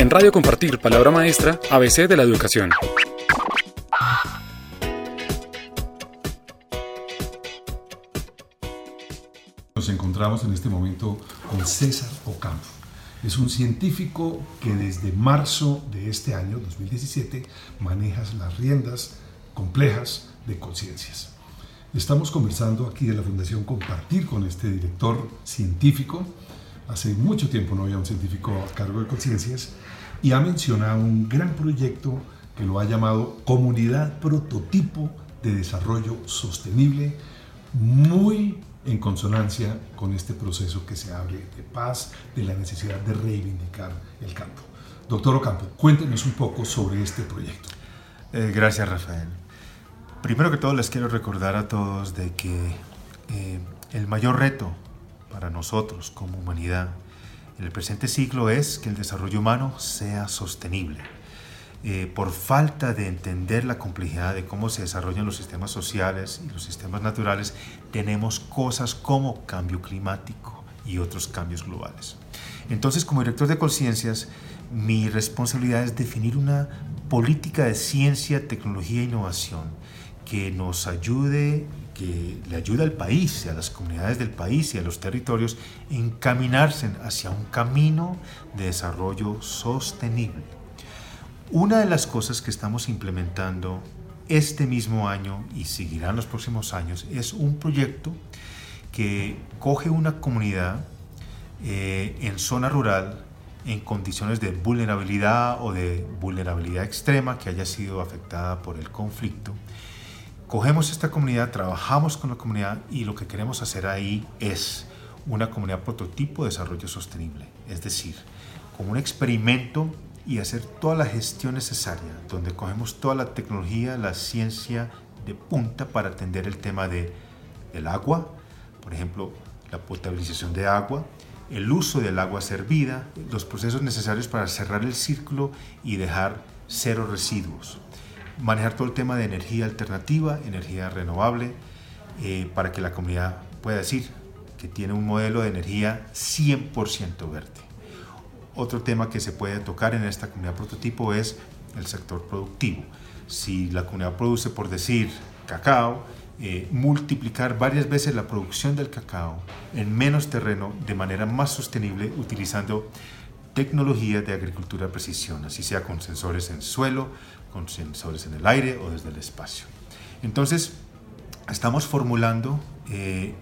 En Radio Compartir, palabra maestra, ABC de la educación. Nos encontramos en este momento con César Ocampo. Es un científico que desde marzo de este año, 2017, maneja las riendas complejas de conciencias. Estamos conversando aquí de la Fundación Compartir con este director científico. Hace mucho tiempo no había un científico a cargo de conciencias y ha mencionado un gran proyecto que lo ha llamado Comunidad Prototipo de Desarrollo Sostenible, muy en consonancia con este proceso que se abre de paz, de la necesidad de reivindicar el campo. Doctor Ocampo, cuéntenos un poco sobre este proyecto. Eh, gracias, Rafael. Primero que todo les quiero recordar a todos de que eh, el mayor reto para nosotros como humanidad en el presente siglo es que el desarrollo humano sea sostenible. Eh, por falta de entender la complejidad de cómo se desarrollan los sistemas sociales y los sistemas naturales, tenemos cosas como cambio climático y otros cambios globales. Entonces, como director de Conciencias, mi responsabilidad es definir una política de ciencia, tecnología e innovación que nos ayude, que le ayude al país, a las comunidades del país y a los territorios encaminarse hacia un camino de desarrollo sostenible. Una de las cosas que estamos implementando este mismo año y seguirán los próximos años es un proyecto que coge una comunidad eh, en zona rural en condiciones de vulnerabilidad o de vulnerabilidad extrema que haya sido afectada por el conflicto cogemos esta comunidad, trabajamos con la comunidad y lo que queremos hacer ahí es una comunidad prototipo de desarrollo sostenible, es decir, como un experimento y hacer toda la gestión necesaria, donde cogemos toda la tecnología, la ciencia de punta para atender el tema de, del agua, por ejemplo, la potabilización de agua, el uso del agua servida, los procesos necesarios para cerrar el círculo y dejar cero residuos manejar todo el tema de energía alternativa, energía renovable, eh, para que la comunidad pueda decir que tiene un modelo de energía 100% verde. Otro tema que se puede tocar en esta comunidad prototipo es el sector productivo. Si la comunidad produce, por decir, cacao, eh, multiplicar varias veces la producción del cacao en menos terreno de manera más sostenible utilizando tecnologías de agricultura de precisión, así sea con sensores en suelo, con sensores en el aire o desde el espacio. Entonces, estamos formulando eh,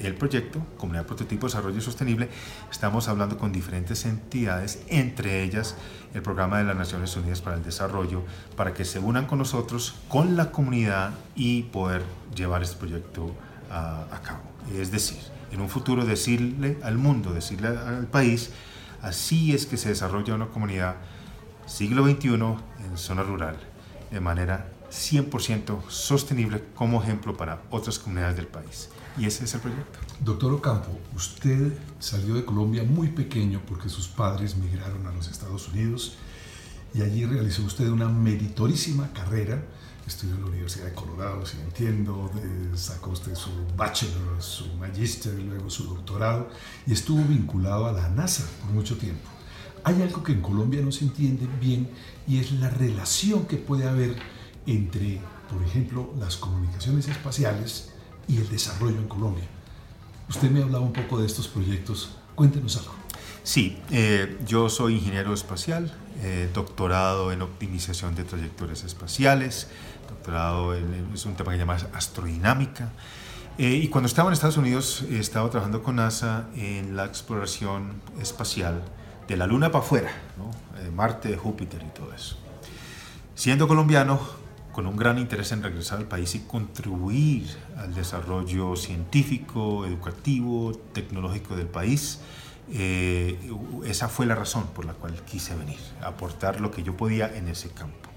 el proyecto, Comunidad Prototipo de Desarrollo Sostenible, estamos hablando con diferentes entidades, entre ellas el Programa de las Naciones Unidas para el Desarrollo, para que se unan con nosotros, con la comunidad y poder llevar este proyecto a, a cabo. Es decir, en un futuro decirle al mundo, decirle al país, así es que se desarrolla una comunidad siglo XXI en zona rural de manera 100% sostenible como ejemplo para otras comunidades del país. Y ese es el proyecto. Doctor Ocampo, usted salió de Colombia muy pequeño porque sus padres migraron a los Estados Unidos y allí realizó usted una meritorísima carrera. Estudió en la Universidad de Colorado, si entiendo, sacó usted su bachelor, su magíster, luego su doctorado y estuvo vinculado a la NASA por mucho tiempo. Hay algo que en Colombia no se entiende bien y es la relación que puede haber entre, por ejemplo, las comunicaciones espaciales y el desarrollo en Colombia. Usted me ha hablado un poco de estos proyectos. Cuéntenos algo. Sí, eh, yo soy ingeniero espacial, eh, doctorado en optimización de trayectorias espaciales, doctorado en, es un tema que se llama astrodinámica. Eh, y cuando estaba en Estados Unidos, he estado trabajando con NASA en la exploración espacial de la Luna para afuera, ¿no? Marte, Júpiter y todo eso. Siendo colombiano, con un gran interés en regresar al país y contribuir al desarrollo científico, educativo, tecnológico del país, eh, esa fue la razón por la cual quise venir, aportar lo que yo podía en ese campo.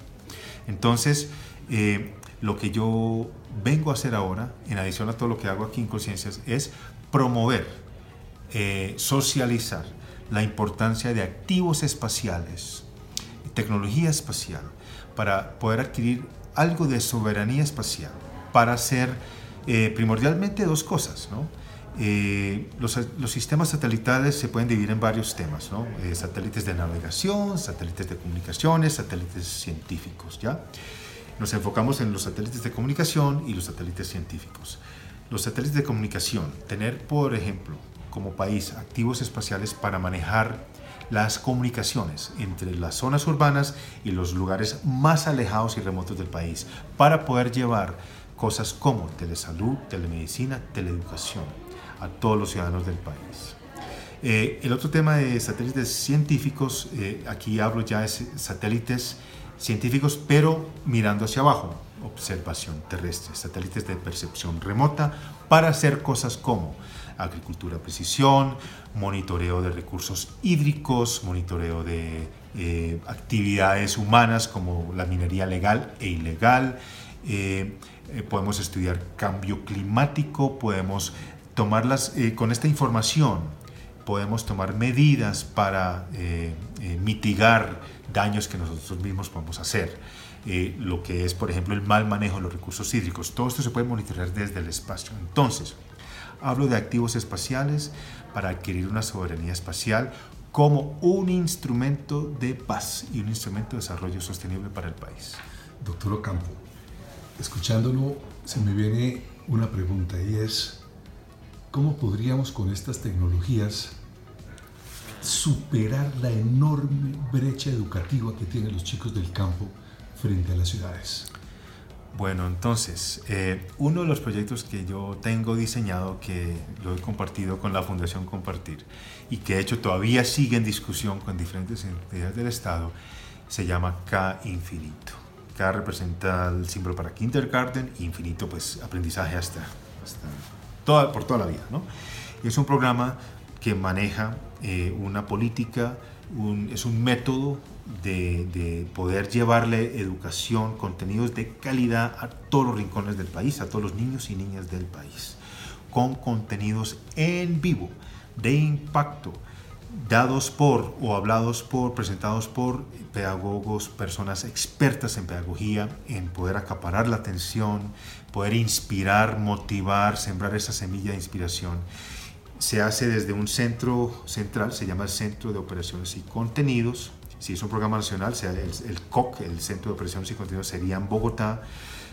Entonces, eh, lo que yo vengo a hacer ahora, en adición a todo lo que hago aquí en Conciencias, es promover, eh, socializar, la importancia de activos espaciales, tecnología espacial, para poder adquirir algo de soberanía espacial, para hacer eh, primordialmente dos cosas, ¿no? Eh, los, los, sistemas satelitales se pueden dividir en varios temas, ¿no? Eh, satélites de navegación, satélites de comunicaciones, satélites científicos, ¿ya? Nos enfocamos en los satélites de comunicación y los satélites científicos. Los satélites de comunicación, tener, por ejemplo, como país activos espaciales para manejar las comunicaciones entre las zonas urbanas y los lugares más alejados y remotos del país, para poder llevar cosas como telesalud, telemedicina, teleeducación a todos los ciudadanos del país. Eh, el otro tema de satélites científicos, eh, aquí hablo ya de satélites científicos, pero mirando hacia abajo, observación terrestre, satélites de percepción remota para hacer cosas como agricultura precisión, monitoreo de recursos hídricos, monitoreo de eh, actividades humanas como la minería legal e ilegal. podemos estudiar cambio climático, podemos tomarlas eh, con esta información podemos tomar medidas para eh, eh, mitigar daños que nosotros mismos podemos hacer. lo que es, por ejemplo, el mal manejo de los recursos hídricos. Todo esto se puede monitorear desde el espacio. Entonces, hablo de activos espaciales para adquirir una soberanía espacial como un instrumento de paz y un instrumento de desarrollo sostenible para el país. Doctor Ocampo, escuchándolo se me viene una pregunta y es, ¿Cómo podríamos con estas tecnologías superar la enorme brecha educativa que tienen los chicos del campo frente a las ciudades? Bueno, entonces, eh, uno de los proyectos que yo tengo diseñado, que lo he compartido con la Fundación Compartir y que de hecho todavía sigue en discusión con diferentes entidades del Estado, se llama K Infinito. K representa el símbolo para kindergarten, infinito pues aprendizaje hasta, hasta por toda la vida. ¿no? Es un programa que maneja eh, una política, es un método de, de, poder llevarle educación, contenidos de calidad a todos los rincones del país, a todos los niños y niñas del país, con contenidos en vivo, de impacto, dados por o hablados por, presentados por pedagogos, personas expertas en pedagogía, en poder acaparar la atención, poder inspirar, motivar, sembrar esa semilla de inspiración. Se hace desde un centro central, se llama el Centro de Operaciones y Contenidos. Si es un programa nacional, sea el, COC, el Centro de Operaciones y Contenidos, sería en Bogotá.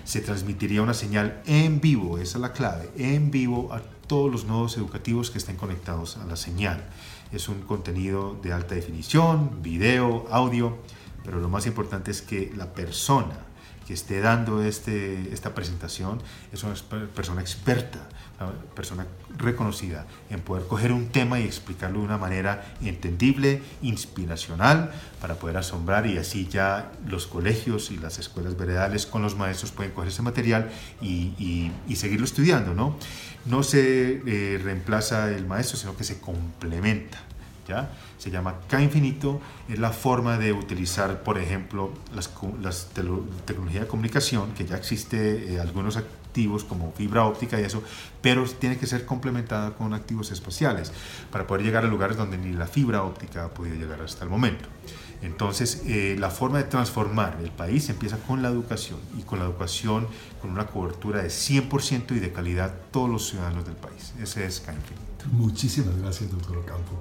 Se transmitiría una señal en vivo, esa es la clave, en vivo a todos los nodos educativos que estén conectados a la señal. Es un contenido de alta definición, video, audio, pero lo más importante es que la persona esté dando este, esta presentación es una persona experta, una persona reconocida en poder coger un tema y explicarlo de una manera entendible, inspiracional, para poder asombrar y así ya los colegios y las escuelas veredales con los maestros pueden coger ese material y, y seguirlo estudiando, ¿no? no se eh, reemplaza el maestro, sino que se complementa. ¿Ya? Se llama K infinito, es la forma de utilizar, por ejemplo, las, las tecnología de comunicación, que ya existe eh, algunos activos como fibra óptica y eso, pero tiene que ser complementada con activos espaciales para poder llegar a lugares donde ni la fibra óptica ha podido llegar hasta el momento. Entonces, eh, la forma de transformar el país empieza con la educación y con la educación con una cobertura de 100% y de calidad todos los ciudadanos del país. Ese es Cainfinito. Muchísimas gracias, doctor Ocampo.